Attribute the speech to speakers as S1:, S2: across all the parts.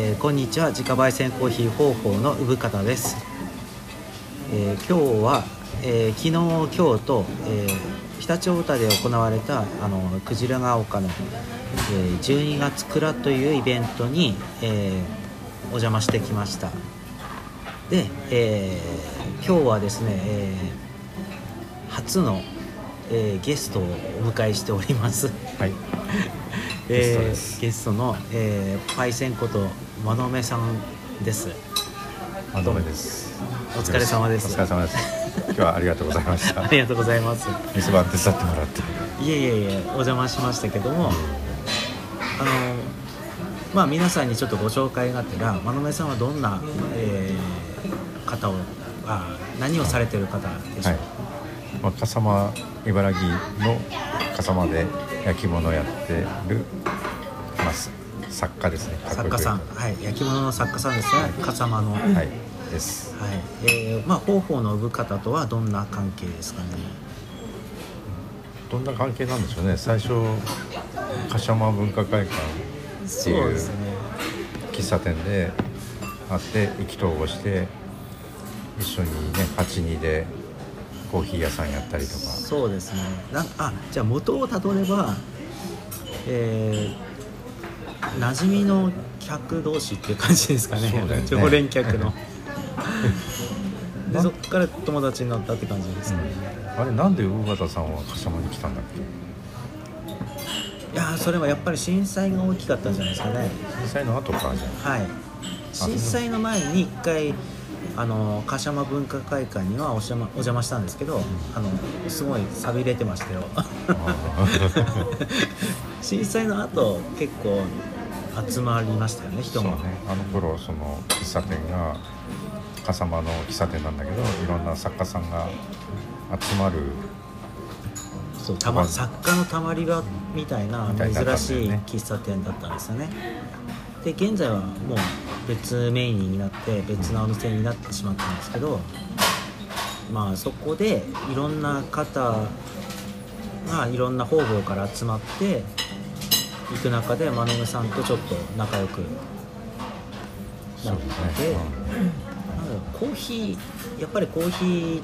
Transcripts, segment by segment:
S1: えーこんにちは。自家焙煎コーヒー方法の産方です、えー今日は、えー昨日今日と、えー常陸太田で行われたあのクジラが丘の、えー12月蔵というイベントに、えーお邪魔してきました。で、えー今日はですね、えー初の、えーゲストをお迎えしております。
S2: はい。
S1: えー
S2: ゲストです。
S1: ゲストの、えーパイセンことまのめさんです
S2: まどめです。
S1: お疲れ様です
S2: お疲れ様です。今日はありがとうございました。
S1: ありがとうございます
S2: 店番手伝ってもらって。
S1: いえいえいえお邪魔しましたけども、あのまあ皆さんにちょっとご紹介があったらまのめさんはどんな、えー方をあ何をされてる方でしょう、
S2: はい。まあ笠間茨城の笠間で焼き物をやってるまあす作家ですね。
S1: 作家さんはい焼き物の作家さんですね笠間のはい、
S2: はい。です。
S1: えーまあ方法の産方とはどんな関係ですかね？
S2: どんな関係なんでしょうね。最初笠間文化会館っていう喫茶店で会って意気投合して一緒にね八二でコーヒー屋さんやったりとか。
S1: そうですねなんあじゃあ元をたどればえー、馴染みの客同士っていう感じですかね。
S2: ね。
S1: 常連客の。でそっから友達になったって感じです。ね、
S2: あれなんで尾形さんは笠間に来たんだっ
S1: いやーそれはやっぱり震災が大きかったんじゃないですかね。
S2: け震災の後かじゃ
S1: はい。震災の前に一回あの柏山文化会館にはお邪魔お邪魔したんですけど、あのすごい寂れてましたよ。
S2: あ
S1: 震災の後結構集まりましたよね人も。
S2: ね。あの頃その喫茶店が笠間の喫茶店なんだけどいろんな作家さんが集まる
S1: そうたま
S2: まあ
S1: 作家のたまり場みたいな珍しい喫茶店だったんですよね。で現在はもう別メインになって別のお店になってしまったんですけどまあそこでいろんな方がいろんな方々から集まって行く中で真鍋さんとちょっと仲良くなって、
S2: ね、
S1: なんコーヒーやっぱりコーヒー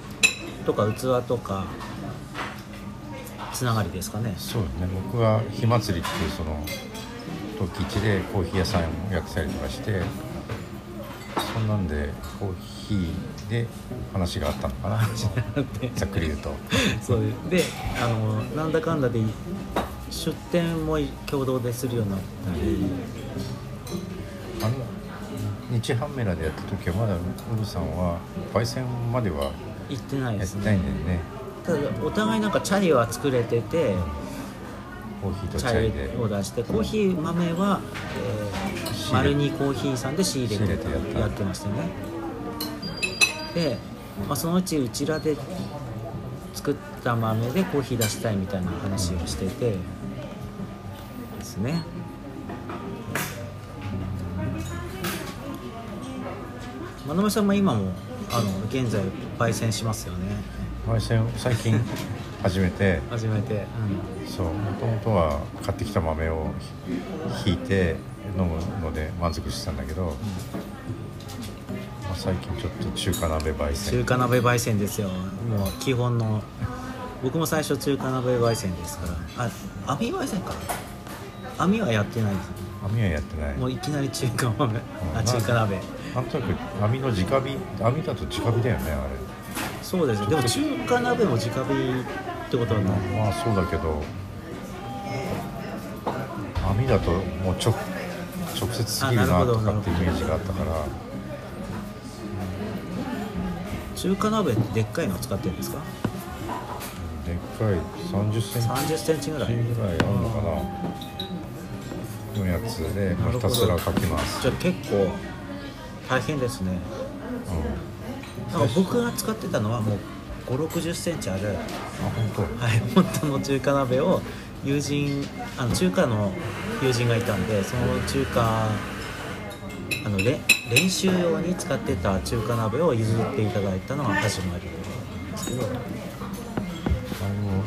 S1: とか器とかつながりですかね。
S2: うんそうですね。僕が火祭りっていうその時一でコーヒー屋さんをやってたりとかしてそんなんでコーヒーで話があったのかな。ざっくり言うと。
S1: そうであのなんだかんだで出店も共同でするようになったり、
S2: あの日ハンメラでやった時はまだウルさんは焙煎までは
S1: 行ってないですね。
S2: ね。
S1: ただお互いなんかチャイは作れてて
S2: コーヒーと
S1: チャイ
S2: チャイで
S1: を出してコーヒー豆は、えー、丸二コーヒーさんで仕入れて
S2: やっ
S1: てましたよね。で、まあ、そのうちうちらで作った豆でコーヒー出したいみたいな話をしててですね。真鍋さんも今もあの現在焙煎しますよね。
S2: 焙煎を最近 始めて。
S1: 初めて、
S2: そう。もともとは買ってきた豆をひひいて飲むので満足してたんだけど、まあ、最近ちょっと中華鍋焙煎。
S1: 中華鍋焙煎ですよ。もう基本の僕も最初中華鍋焙煎ですから。あ網焙煎か網はやってないです
S2: 網はやってない。
S1: もういきなり中華豆あ
S2: うん。
S1: 中華鍋。
S2: なんとなく網の直火網だと直火だよねあ
S1: そうですでも中華鍋も直火ってことはない。
S2: れまあそうだけど。網だともう直直接すぎる
S1: あな
S2: とかってイメージがあったから。
S1: 中華鍋ってでっかいの使ってるんですか？
S2: でっかい。3 0センチ。
S1: 3 0センチぐらい。
S2: ぐらいあるのかなのやつでひたすらかきます。
S1: じゃあ結構大変ですね。
S2: うん。
S1: 僕が使ってたのはもう5 6 0センチある。
S2: あ本
S1: はい、本当の中華鍋を友人あの中華の友人がいたんでその中華あのれ練習用に使ってた中華鍋を譲っていただいたのが始まりなんですけど。
S2: 当あれも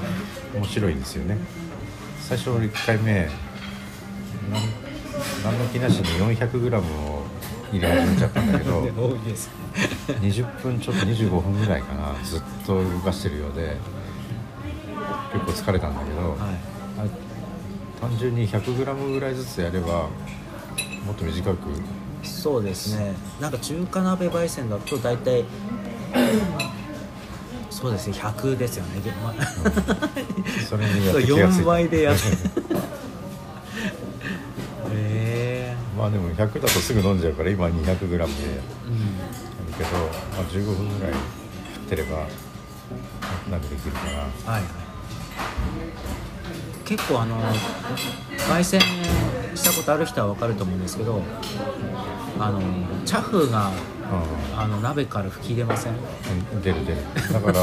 S2: 面白いですよね。最初1回目何の気なしに 400g を入れ始めちゃったんだけど
S1: ね 多いです
S2: 20分ちょっと25分ぐらいかなずっと動かしてるようで結構疲れたんだけど、
S1: はい。
S2: 単純に 100g ぐらいずつやればもっと短く
S1: そうですね。なんか中華鍋焙煎だと大体そうですね100ですよね、ま
S2: それにやって気がつい
S1: 4
S2: た
S1: 倍でやって
S2: あでも100だとすぐ飲んじゃうから今 200g でやる
S1: えうん。
S2: けど、まあ、15分ぐらい振ってればなくできるから
S1: はいはい。結構あの焙煎したことある人は分かると思うんですけどあのチャフが
S2: うん
S1: あの鍋から吹き出ません
S2: 出る出る。だから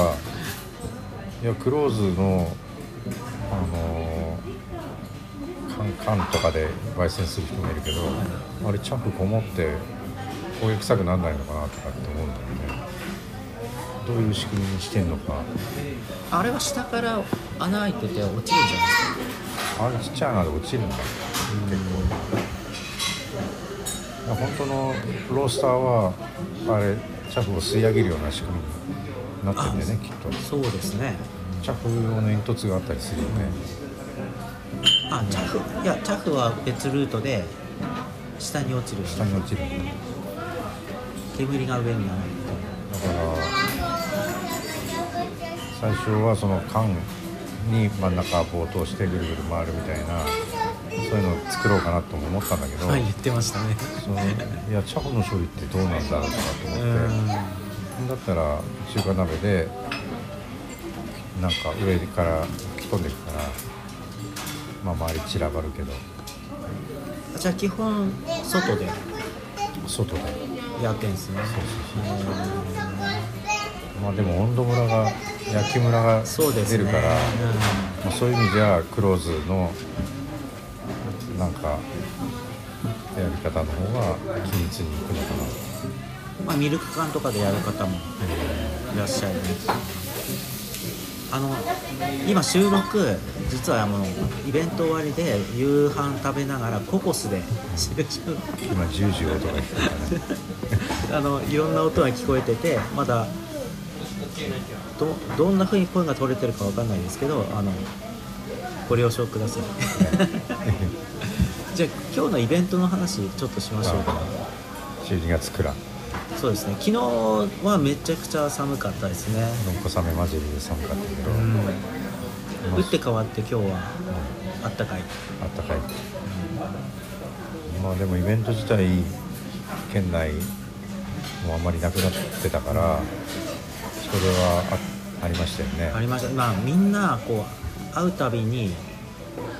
S2: いやクローズのあの缶缶とかで焙煎する人もいるけどあれチャフこもって焦げ臭くならないのかなとかって思うんだよね。どういう仕組みにしてんのか。
S1: あれは下から穴開いてて落ちるんじゃないですか。
S2: あれちっちゃい穴で落ちるんだ。結構。本当のロースターはあれチャフを吸い上げるような仕組みになってるんだよねきっと。
S1: そうですね。
S2: チャフ用の煙突があったりするよね
S1: あチャフ。いやチャフは別ルートで下に落ちる
S2: 下に落ちる。
S1: 煙が上に上がって
S2: だから最初はその缶に真ん中棒を通してぐるぐる回るみたいなそういうのを作ろうかなとも思ったんだけど、
S1: はい言ってましたね。
S2: そのいやチャフの処理ってどうなんだろうとかと思って。
S1: うん。
S2: だったら中華鍋でなんか上から吹き込んでいくからまあ周り散らばるけど。
S1: じゃあ基本外で。
S2: 外で。
S1: やってんですね
S2: まあでも温度ムラが焼きムラが
S1: そうですね。
S2: 出るからまあ、そういう意味じゃクローズのなんかやり方の方が均一にいくのかな。
S1: うんまあ、ミルク缶とかでやる方もいらっしゃいます。あの今収録実はもうイベント終わりで夕飯食べながらココスで。
S2: 今ジュージュー音が聞こえたね。
S1: あのいろんな音が聞こえててまだどどんな風に声が取れてるかわかんないですけどあのご了承ください。じゃあ今日のイベントの話ちょっとしましょうか。
S2: 12月くらい。
S1: そうですね。昨日はめちゃくちゃ寒かったですね。
S2: のんこさめ混じりで寒かったけど、
S1: うん。
S2: まあ
S1: 打って変わって今日はあったかい。
S2: あったかい。まあでもイベント自体県内もあんまりなくなってたから人手はあありましたよね。
S1: ありました。まあみんなこう会うたびに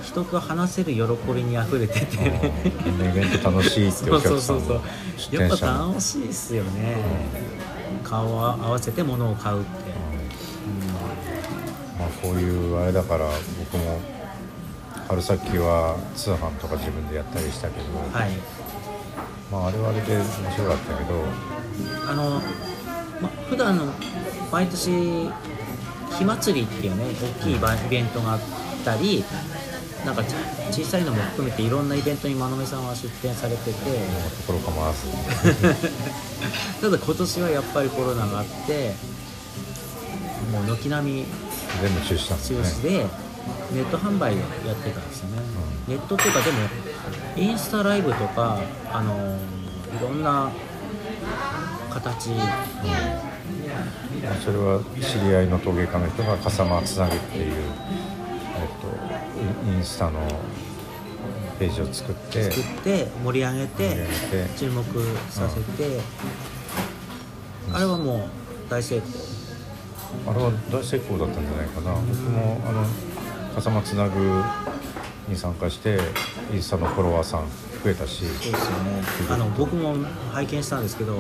S1: 人と話せる喜びにあふれてて。
S2: うん。みんなイベント楽しいってお客さん
S1: そうそうそうやっぱ楽しいっすよね。顔を合わせて物を買うって、
S2: まあこういうあれだから僕も春先は通販とか自分でやったりしたけど、
S1: うんはい。
S2: まああれはあれで面白かったけど
S1: あの、ま、普段の毎年火祭りっていうね大きいバイイベントがあったりなんかち小さいのも含めていろんなイベントに真野目さんは出展されてて
S2: もうところ構わず。
S1: ただ今年はやっぱりコロナがあってもう軒並み
S2: 全部中止したんですね。
S1: 止でネット販売をやってたんですよね、ネットっていうかでもインスタライブとかあのーいろんな形。
S2: まあそれは知り合いの陶芸家の人が笠間つなぐっていう、えっと、インスタのページを作って
S1: 作って盛り上げて
S2: 盛り上げて
S1: 注目させて、あれはもう大成功
S2: あれは大成功だったんじゃないかな。僕もあの笠間つなぐに参加してインスタのフォロワーさん増えたし
S1: そうですよね。あの僕も拝見したんですけど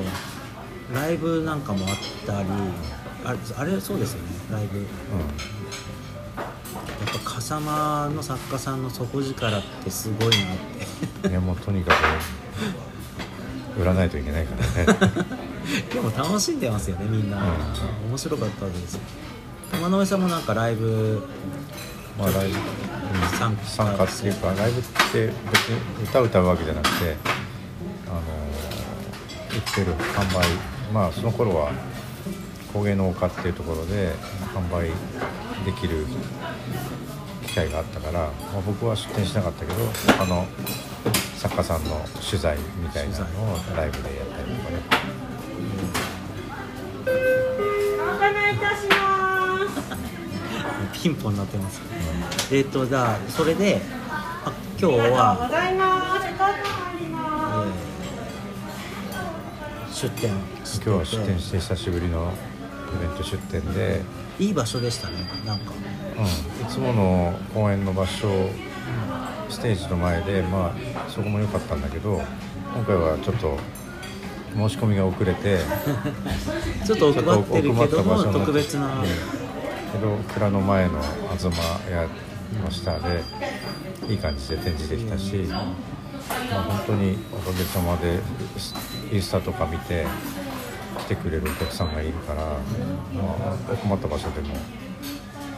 S1: ライブなんかもあったりあれあれそうですよねライブ。やっぱ笠間の作家さんの底力ってすごいなって。
S2: うんいやもうとにかく売らないといけないからね
S1: でも楽しんでますよねみんな、
S2: うん。
S3: 面白かったです。
S1: 山野辺さんもなんかライブ
S2: まあライブ
S1: 参加。
S2: 参加っていうかライブって別に歌歌うわけじゃなくてあのってる販売まあその頃は工芸農家っていうところで販売できる機会があったから、まあ、僕は出店しなかったけど他の作家さんの取材みたいなのをライブでやったり
S1: ピンポンになってます、えっ、とじゃあそれであ今日は、え
S3: ま
S1: ー出店。
S2: 今日は出店して久しぶりのイベント出店で、
S1: いい場所でしたね。なんか。
S2: うん、いつもの公演の場所ステージの前でまあそこも良かったんだけど今回はちょっと申し込みが遅れて
S1: ちょっと奥まってるけども特別な、
S2: うんけど蔵の前の東屋の下でいい感じで展示できたし、まあ、本当におかげさまでインスタとか見て来てくれるお客さんがいるから、まあ、奥まった場所でも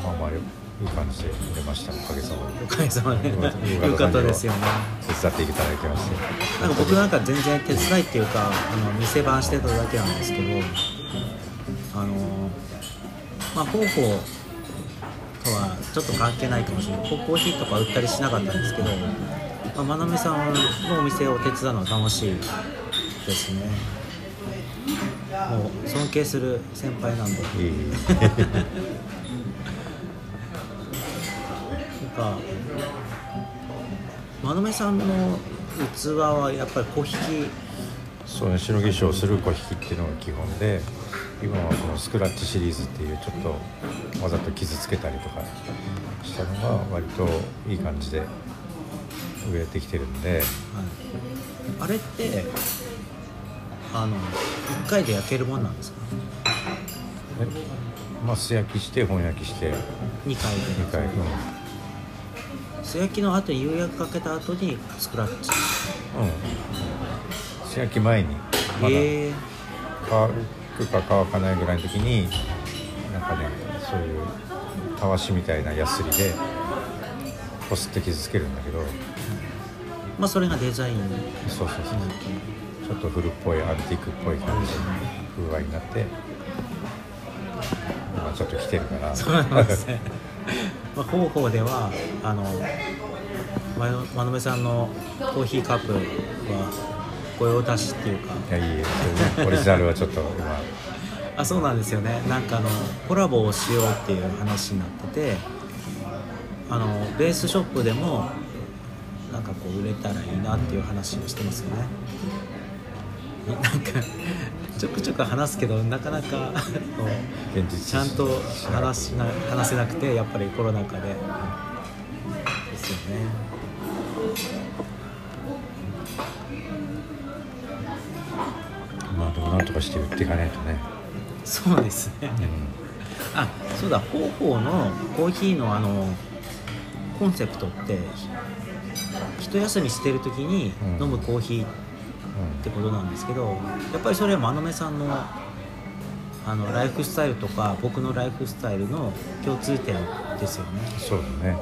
S2: まあまあよいい感じで売れました。おかげさまで。
S1: おかげさまで。
S2: よかった
S1: ですよね。
S2: 手伝っていただきまして。
S1: なんか僕なんか全然手伝いっていうかあの店番してただけなんですけどまあ方法とはちょっと関係ないかもしれない。ココーヒーとか売ったりしなかったんですけど、まあ、まなみさんのお店を手伝うのは楽しいですね。もう尊敬する先輩なんで。
S2: いい。
S1: なんかまなみさんの器はやっぱり小引き。
S2: そうね白化粧する小引きっていうのが基本で今はこのスクラッチシリーズっていうちょっとわざと傷つけたりとかしたのが割といい感じで植えてきてるんで
S1: はい、あれってあの1回で焼けるもんなんですか？
S2: えまあ素焼きして本焼きして
S1: 2回で。
S2: 2回、うん。
S1: 素焼きの後に釉薬かけた後にスクラッチ。
S2: うん、素焼き前に。まだくか乾かないぐらいの時になんかねそういうたわしみたいなヤスリでこすって傷つけるんだけど。
S1: まあそれがデザイン。
S2: そうそうそう。ちょっと古っぽいアンティークっぽい感じの風合いになって今ちょっと来てるから。
S1: そうなんですね、まあ、方法ではあのまのまのめさんのコーヒーカップは御用達っていうか。
S2: いやいいオリジナルはちょっと今
S1: あ。そうなんですよね。なんかあのコラボをしようっていう話になっててあのベースショップでもなんかこう売れたらいいなっていう話をしてますよね。なんかちょくちょく話すけどなかなかちゃんと話しな話せなくてやっぱりコロナ禍で。ですよね
S2: なんとかして売っていかないとね、
S1: そうですね。
S2: うん。
S1: あそうだ。方法のコーヒーのあのコンセプトってひ一休みしてる時に
S2: うん。
S1: 飲むコーヒーってことなんですけどやっぱりそれは真鍋さんのあのライフスタイルとか僕のライフスタイルの共通点ですよね、
S2: そうだね。も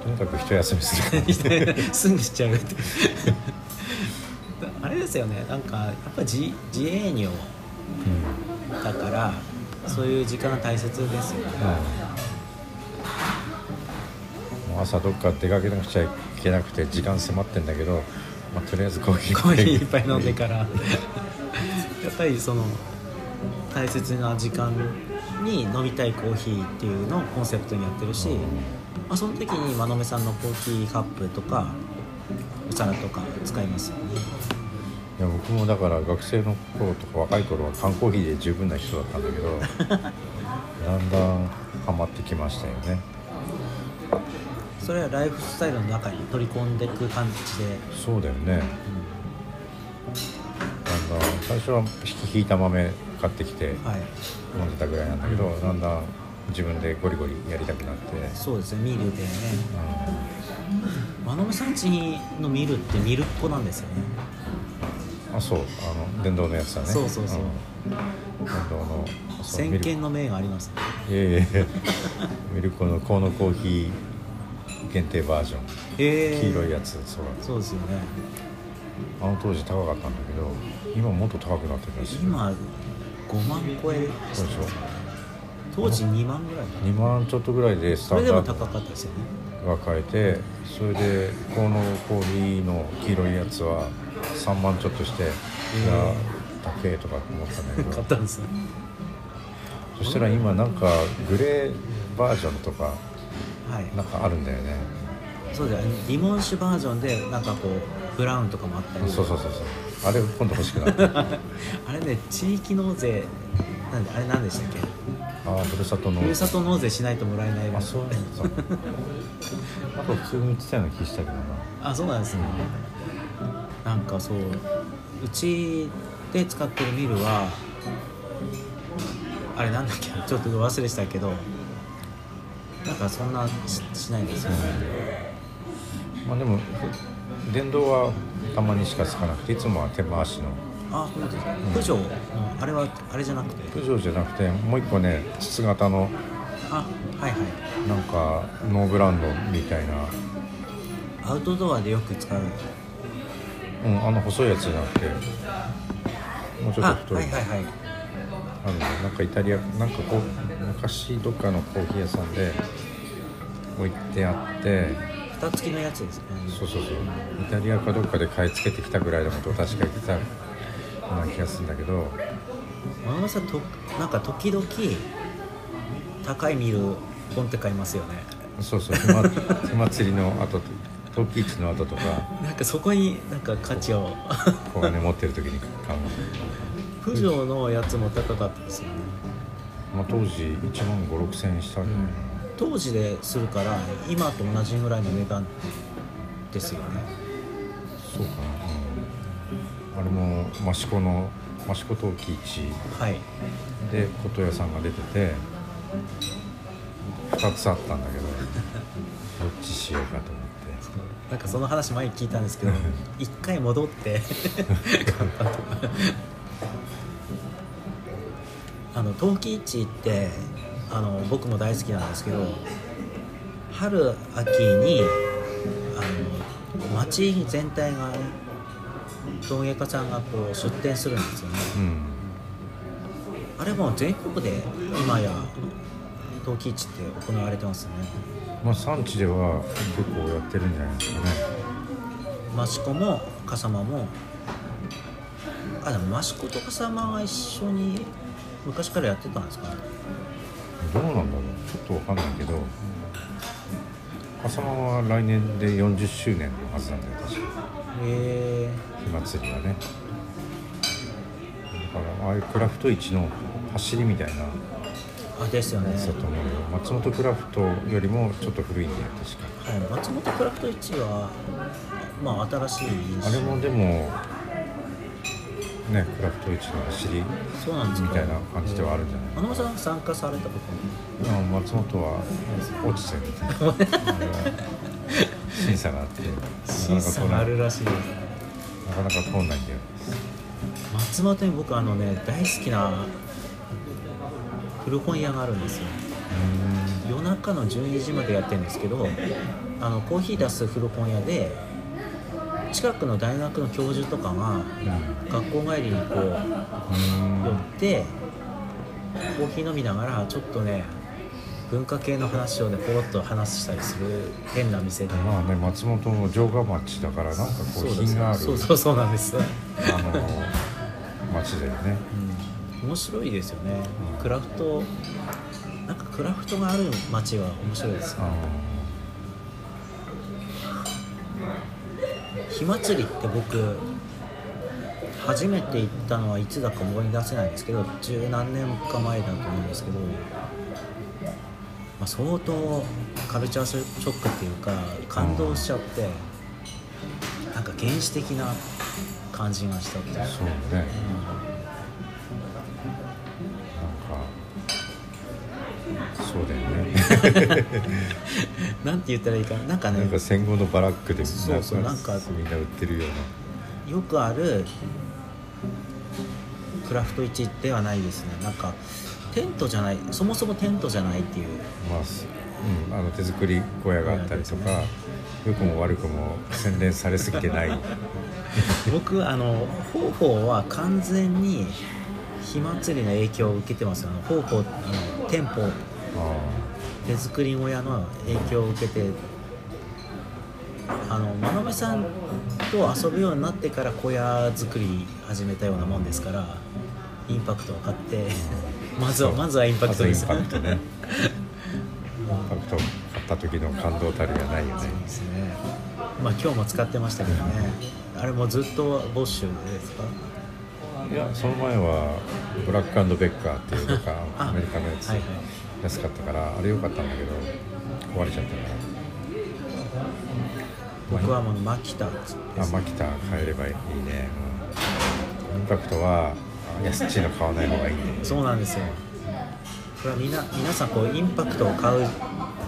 S2: うとにかく一休みする。
S1: うんすぐしちゃうってですよね。なんかやっぱ自自営業
S2: うん。
S1: だからそういう時間が大切ですよね。
S2: うん朝どっか出かけなくちゃいけなくて時間迫ってんだけど、まあ、とりあえずコーヒー
S1: コーヒーいっぱい飲んでから。やっぱりその大切な時間に飲みたいコーヒーっていうのをコンセプトにやってるし、
S2: うん。
S1: まあ、その時に真鍋さんのコーヒーカップとかお皿とか使いますよね
S2: いや僕もだから学生の頃とか若い頃は缶コーヒーで十分な人だったんだけど だんだんハマってきましたよね。
S1: それはライフスタイルの中に取り込んでいく感じで、
S2: そうだよね。だんだん最初は引いた豆買ってきて
S1: はい。
S2: 飲んでたぐらいなんだけどだんだん自分でゴリゴリやりたくなって、
S1: そうですねミルでね。
S2: う
S1: 真鍋さんちのミルってミルっ子なんですよね。
S2: ん、あそうあの電動のやつだね。
S1: そうそうそう。ん。
S2: 電動の
S1: 先見の明がありますね。
S2: いやいやいやミルコのコーノコーヒー限定バージョン。
S1: へえ。
S2: 黄色いやつそう
S1: そうですよね。
S2: あの当時高かったんだけど今もっと高くなってるらしい。
S1: 今5万超え。
S2: そうでしょ。
S1: 当時2万ぐらい
S2: 2万ちょっとぐらいでス
S1: それでも高かったですよね。
S2: が買えてそれでこのコーヒーの黄色いやつは3万ちょっとして、いや高えとか思ったんだけど。
S1: 買ったんですね。
S2: そしたら今なんかグレーバージョンとか
S1: はい。
S2: なんかあるんだよね。
S1: そうだよリモン酒バージョンでなんかこうブラウンとかもあったり。
S2: そうそうそうそう。あれ今度欲しくなった。あ
S1: あれね地域納税なんであれ何でしたっけ？
S2: あふるさとの
S1: ふるさと納税しないともらえない
S2: あそうなんだ。あと普通に言ってたような気したけどな。
S1: あそうなんですねなんかそううちで使ってるミルはあれなんだっけちょっと忘れしたけどなんかそんなししないんですよ。ね
S2: まあでもふ電動はたまにしかつかなくていつもは手回しの。
S1: あ本当ですか。プジョーのあれはあれじゃなくて？
S2: プジョーじゃなくてもう一個ね筒型の
S1: あはいはい。
S2: なんかノーブランドみたいな。
S1: アウトドアでよく使う
S2: うんあの細いやつじゃなくて。もうちょっ
S1: あ
S2: と太い。
S1: はいはいはい。
S2: あるのなんかイタリアなんかこう昔どっかのコーヒー屋さんで置いてあって。
S1: 蓋付きのやつですね。
S2: そうそうそう。イタリアかどっかで買い付けてきたぐらいのことを確か言ってたような気がするんだけど。
S1: 山本さんとなんか時々高いミルポンって買いますよね。
S2: そうそうひまひまつりの後と陶器市の後とか。
S1: なんかそこになんか価値を。
S2: 小金持ってる時に買う。
S1: プジョーのやつも高かったですよね。
S2: まあ当時1万5 6千円したんじゃないか
S1: 当時でするから今と同じぐらいの値段ですよね。
S2: な、そうかな、うん、あれも益子の益子陶器市。
S1: はい。
S2: で琴屋さんが出てて2つあったんだけどどっちしようかと
S1: なんかその話前に聞いたんですけど一回戻って買ったとあの陶器市ってあの僕も大好きなんですけど春秋にあの町全体がね陶芸家さんがこう出店するんですよね。
S2: うん。
S1: あれも全国で今や陶器市って行われてますね
S2: まあ産地では結構やってるんじゃないですかね。
S1: 益子も笠間も。あでも益子と笠間が一緒に昔からやってたんですかね。
S2: どうなんだろう。ちょっとわかんないけど笠間は来年で40周年のはずなんだよ確か。
S1: へえ
S2: 火祭りはね。だからああいうクラフト市の走りみたいな
S1: あですよね。
S2: やつだと思うよ。松本クラフトよりもちょっと古いんだよ確か
S1: はい、松本クラフト市はまあ新しい
S2: あれもでもねクラフト市の走り
S1: そうなんですか。
S2: みたいな感じではあるんじゃない？
S1: 花間さん参加されたこと
S2: あ松本は落ちてるみたいな。審査があって
S1: 審査があるらしいです。
S2: なかなか通んないんだよ。
S1: 松本に僕あのね大好きな古本屋があるんですよ。夜中の12時までやってるんですけどあのコーヒー出す古本屋で近くの大学の教授とかが学校帰りにこう
S2: うん。
S1: 寄ってコーヒー飲みながらちょっとね文化系の話をねポロッと話したりする変な店で。
S2: まあね松本の城下町だからなんかこう品がある。
S1: そうそうそうなんです、
S2: あの町だよね。
S1: うん、面白いですよね。クラフトなんかクラフトがある街は面白いですよ
S2: あ
S1: 火祭りって僕初めて行ったのはいつだか思い出せないんですけど十何年か前だと思うんですけど、まあ、相当カルチャーショックっていうか感動しちゃってなんか原始的な感じがしたって
S2: そうね。なん
S1: なんて言ったらいいか。ななんかね。
S2: なんか戦後のバラックで
S1: そうそうなんか。
S2: みんな売ってるような。
S1: よくあるクラフト市ではないですね。なんかテントじゃないそもそもテントじゃないっていう。
S2: まあ、すうん、あの手作り小屋があったりとか、
S1: 小屋です
S2: 良くも悪くも洗練されすぎてない。
S1: 僕あの方法は完全に火祭りの影響を受けてます。あの方法あの店舗
S2: あ
S1: 手作り小屋の影響を受けてあの真鍋さんと遊ぶようになってから小屋作り始めたようなもんですからインパクトを買って まずはまずはインパクトです。
S2: インパクトね。インパクト買った時の感動たるやないよね。
S1: そうですね。まあ今日も使ってましたけどね。あれもずっとボッシュですか？
S2: いやその前はブラックベッカーっていうのか
S1: あ
S2: アメリカのやつ、
S1: はいはい
S2: 安かったからあれ良かったんだけど壊れちゃったから。
S1: 僕はもうマキタです
S2: あマキタ買えればいいね、うん、インパクトは安っちいの買わない方がいいね。
S1: そうなんですよ。これはみんな皆さんこうインパクトを買う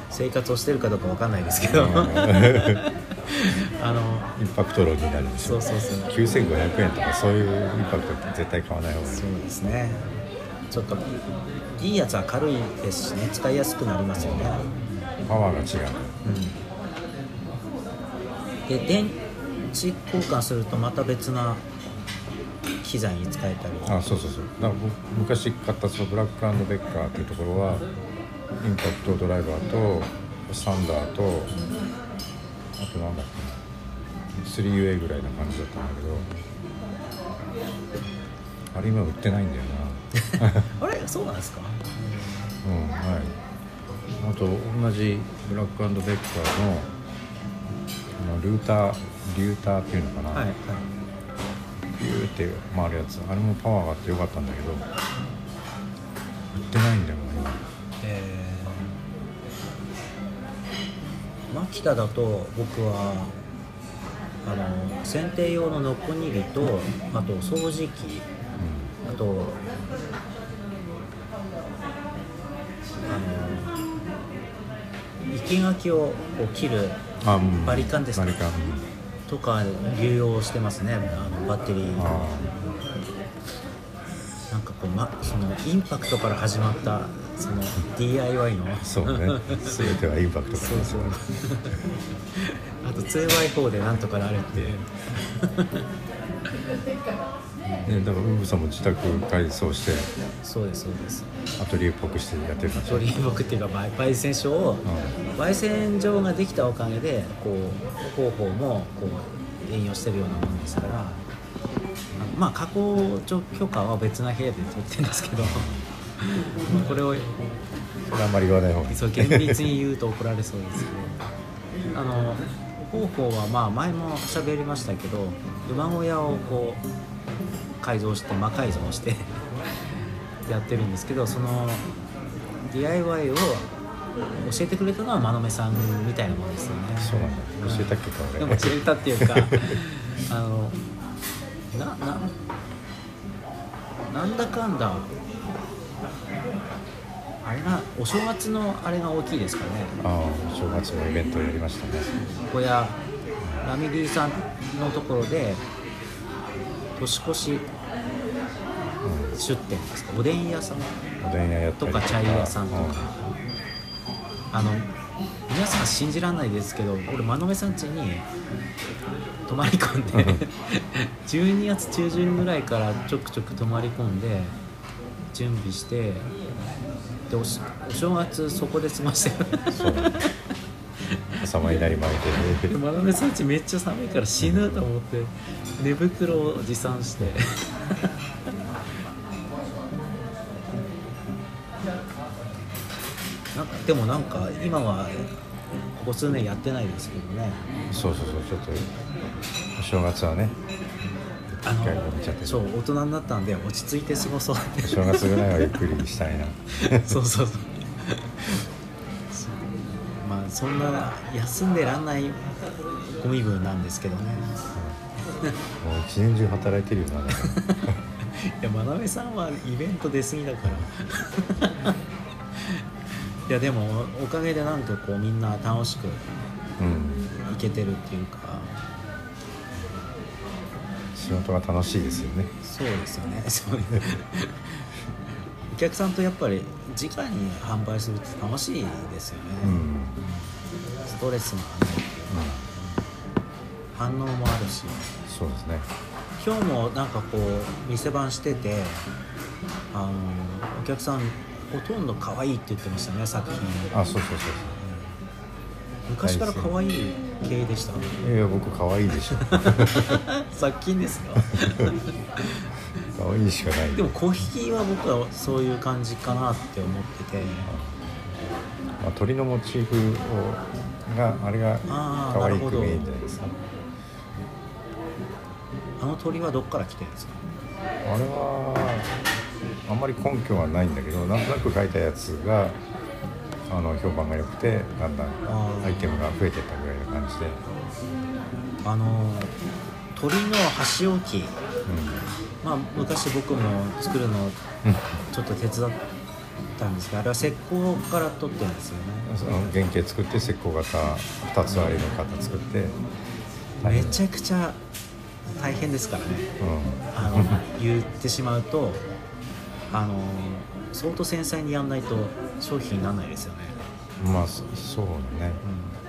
S1: 生活をしてるかどうかわかんないですけど、
S2: うん。
S1: あの
S2: インパクト論になるんですよ
S1: そうそうそう。
S2: 9500円とかそういうインパクト絶対買わない方がいい。
S1: そうですねちょっといいやつは軽いですしね使いやすくなりますよね、
S2: パワーが違う。
S1: うん、で電池交換するとまた別な機材に使えたり。
S2: あそうそうそう。だから僕昔買ったそのブラックベッカーっていうところはインパクトドライバーとサンダーとあとなんだっけな。3UA ぐらいな感じだったんだけど。あれ今売ってないんだよ
S1: あれそうなんですか？
S2: なうんはい。あと同じブラックベッカーのあのルーターリューターっていうのかな、
S1: はいはい。
S2: ビューって回るやつ。あれもパワーがあってよかったんだけど売ってないんだよな今。
S1: えー、マキタだと僕はあの剪定用のノコギリとあと掃除機あとあの生垣をこう切るバリカンですか？
S2: うん
S1: とか流用してますね。あのバッテリー。
S2: あ
S1: なんかこう、ま、そのインパクトから始まったその DIY の
S2: あそうね。全てはインパクトか
S1: そうそう。あと 2x4 でなんとかなるっていう
S2: ね、だからウブさんも自宅改装して
S1: そうですそうです。
S2: アトリエっぽくしてやってるんでしょ
S1: 鳥居木っていうかば焙煎所を焙煎場ができたおかげでこう方法もこう営業してるようなものですからまあ加工許可は別な部屋で取ってるんですけど まあこれを
S2: それあんまり言わない方がいい。
S1: そう厳密に言うと怒られそうですけど。あの方法はまあ前も喋りましたけど馬小屋をこう改造して魔改造して やってるんですけどその DIY を教えてくれたのは真鍋さんみたいなもんですよね。
S2: そうなんだ。教えたっけか
S1: で
S2: 俺
S1: も教えたっていうか あのなななんだかんだあれがお正月のあれが大きいですかね。
S2: ああ正月のイベントやりましたね。
S1: 小屋ラミリーさんのところで年越し出店ですか？おでん屋さん？
S2: おでん屋
S1: とか。チャイ屋さんとか、
S2: う
S1: あの皆さん信じられないですけど俺真鍋さん家に泊まり込んで12月中旬ぐらいからちょくちょく泊まり込んで準備してでお正月そこで済まして
S2: んそう朝間になり巻いて。
S1: 真鍋さん家めっちゃ寒いから死ぬと思って寝袋を持参して。なんかでもなんか今はここ数年やってないですけどね。
S2: そうそうそうちょっとお正月はね
S1: あのそう大人になったんで落ち着いて過ごそう。って
S2: お正月ぐらいはゆっくりしたいな。
S1: そうそうそうそんな休んでらんないご身分なんですけどね。
S2: もう一年中働いてるよな
S1: いや真鍋さんはイベント出過ぎだから。いやでもおかげでなんかこうみんな楽しく
S2: うん。
S1: いけてるっていうか。
S2: 仕事が楽しいですよね。
S1: そうですよね。そうお客さんとやっぱり直に販売するって楽しいですよね、
S2: うん、うん
S1: ストレスもないっていうか反応もあるし。
S2: そうですね。
S1: 今日もなんかこう店番しててあのお客さんほとんど可愛いって言ってましたね作品。
S2: あそうそうそう
S1: 昔から可愛い系でした？
S2: そういや僕可愛いでしょ。
S1: 作品ですか？
S2: 可愛いしかない。
S1: でもコーヒーは僕はそういう感じかなって思ってて。
S2: まあ、鳥のモチーフをがあれが可愛く見えるんじゃないですか
S1: あの鳥はどっから来てるんですか？
S2: あれはあんまり根拠はないんだけどなんとなく書いたやつがあの評判が良くてだんだんアイテムが増えてったぐらいの感じで、
S1: あの鳥の箸置き。
S2: う
S1: まあ昔僕も作るのちょっと手伝ったんですけどあれは石膏から取ってるんですよね。
S2: その原型作って石膏型2つありの型作って。
S1: めちゃくちゃ大変ですからね。
S2: うん。
S1: あの言ってしまうとあの相当繊細にやんないと商品にならないですよね、
S2: まあそそうだね。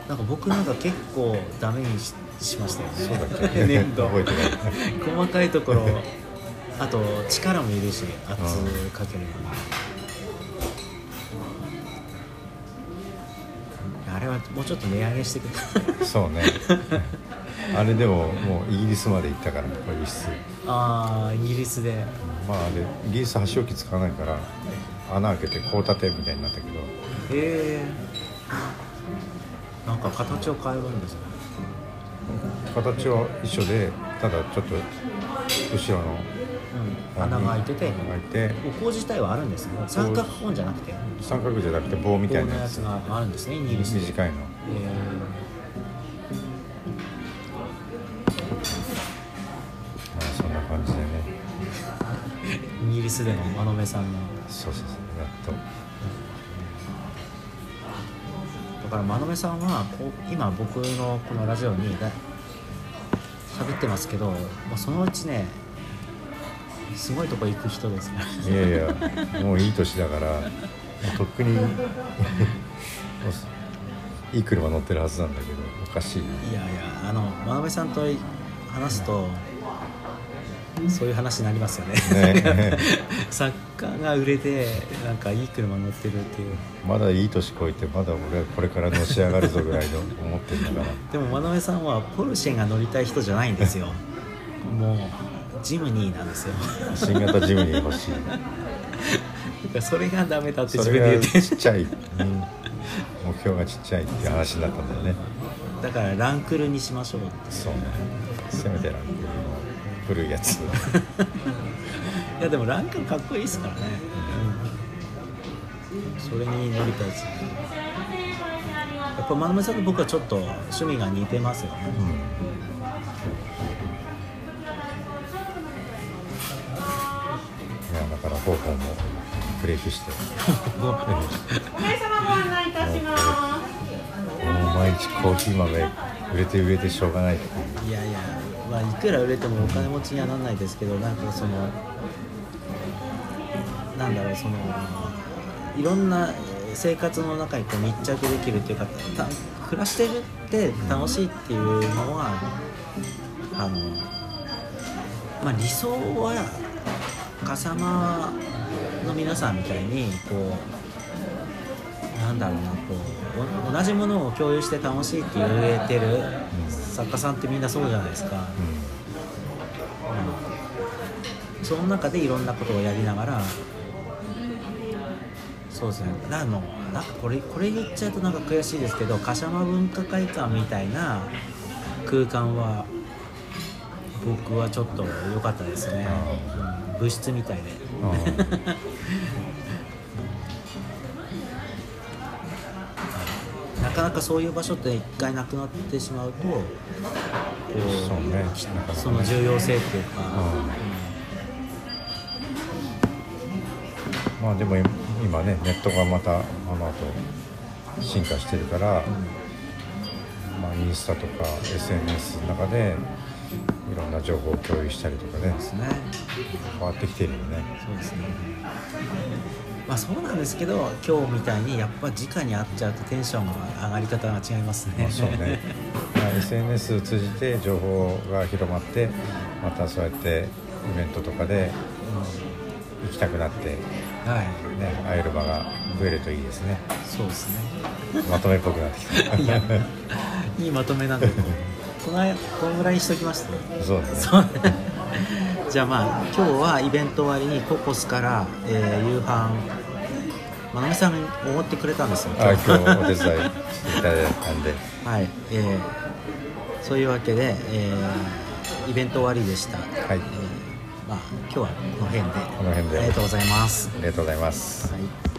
S1: うん、なんか僕なんか結構ダメにししましたよね。
S2: そうだっけ？
S1: 粘土。
S2: 覚えてない。
S1: 細かいところあと力もいるし圧かけるのに、あれはもうちょっと値上げしてくれ
S2: そうね。あれでももうイギリスまで行ったからこれ輸出。
S1: ああイギリスで。
S2: まああれイギリス箸置き使わないから穴開けてこう立てみたいになったけど。
S1: へえ。なんか形を変えるんですね。
S2: 形は一緒でただちょっと後ろの
S1: うん、穴が開いてて
S2: 穴が開いて。
S1: お香自体はあるんですね。三角コーンじゃなくて。
S2: 三角じゃなくて棒みたい
S1: 棒
S2: なやつ
S1: があるんですねイギリスで
S2: 短いのまあそんな感じでね。
S1: えーイギリスでの真鍋さんの。
S2: そうそうそうやっと。
S1: だから真鍋さんはこう今僕のこのラジオにだ喋ってますけど、まあ、そのうちねすごいとこ行く人ですね。
S2: いやいやもういい年だからとっくに いい車乗ってるはずなんだけどおかしい。
S1: いやいやあの真鍋さんと話すとそういう話になりますよね。
S2: ね。
S1: 作家が売れてなんかいい車乗ってるっていう。
S2: まだいい年こいてまだ俺はこれからのし上がるぞぐらいの思ってるんだから。
S1: でも真鍋さんはポルシェが乗りたい人じゃないんですよ。もうジムニーなんですよ。
S2: 新型ジムニー欲しい
S1: だからそれがダメだって
S2: そ
S1: 自分で言って。
S2: ちっちゃい、うん。目標がちっちゃいって話になったんだよね。
S1: だからランクルにしましょう
S2: そうね。せめてランクルの古いやつ。
S1: いやでもランクルかっこいいですからね、うん、それに乗りたいですやっぱ真鍋さんと僕はちょっと趣味が似てますよね。
S2: いやだから方法もブレイクして
S3: お姉様ご案内いたします。
S2: もう毎日コーヒー豆売れて売れてしょうがないっていう
S1: いやいや、まあ、いくら売れてもお金持ちにはならないですけどなんかそのなんだろうそのいろんな生活の中にこう密着できるっていうかた暮らしてるって楽しいっていうのはあの、まあ、理想は笠間の皆さんみたいにこうなんだろうなこうお同じものを共有して楽しいって言えてる作家さんってみんなそうじゃないですか、うん、その中でいろんなことをやりながらそうですね。あのな？これこれ言っちゃうとなんか悔しいですけど笠間文化会館みたいな空間は僕はちょっと良かったですね、うん、物質みたいで
S2: うん。
S1: なかなかそういう場所って一回なくなってしまうとこう
S2: そうね
S1: その重要性っていうか、
S2: まあでも今ねネットがまたあの後進化してるから、まあ、インスタとか SNS の中でいろんな情報を共有したりとかね。
S1: ですね。
S2: 変わってきてるよね。
S1: そうですね。まあそうなんですけど今日みたいにやっぱ直に会っちゃうとテンションが上がり方が違いますね。
S2: まあそうね。まあ SNS を通じて情報が広まってまたそうやってイベントとかで行きたくなって、ね、
S1: はい。
S2: 会える場が増えるといいですね。
S1: そうですね。
S2: まとめっぽくなってきた。
S1: いいまとめなんだけど この間このぐらいにしときましたね。
S2: そう。ですね
S1: じゃあまあ今日はイベント終わりにココスから、えー夕飯まなみさんおごってくれたんですよ。
S2: あ今日お手伝いいただいたんで。
S1: はい、えーそういうわけで、えーイベント終わりでした、
S2: はい。
S1: えーまあ、今日はこの辺で。
S2: この辺で。
S1: ありがとうございます、
S2: ありがとうございます。
S1: はい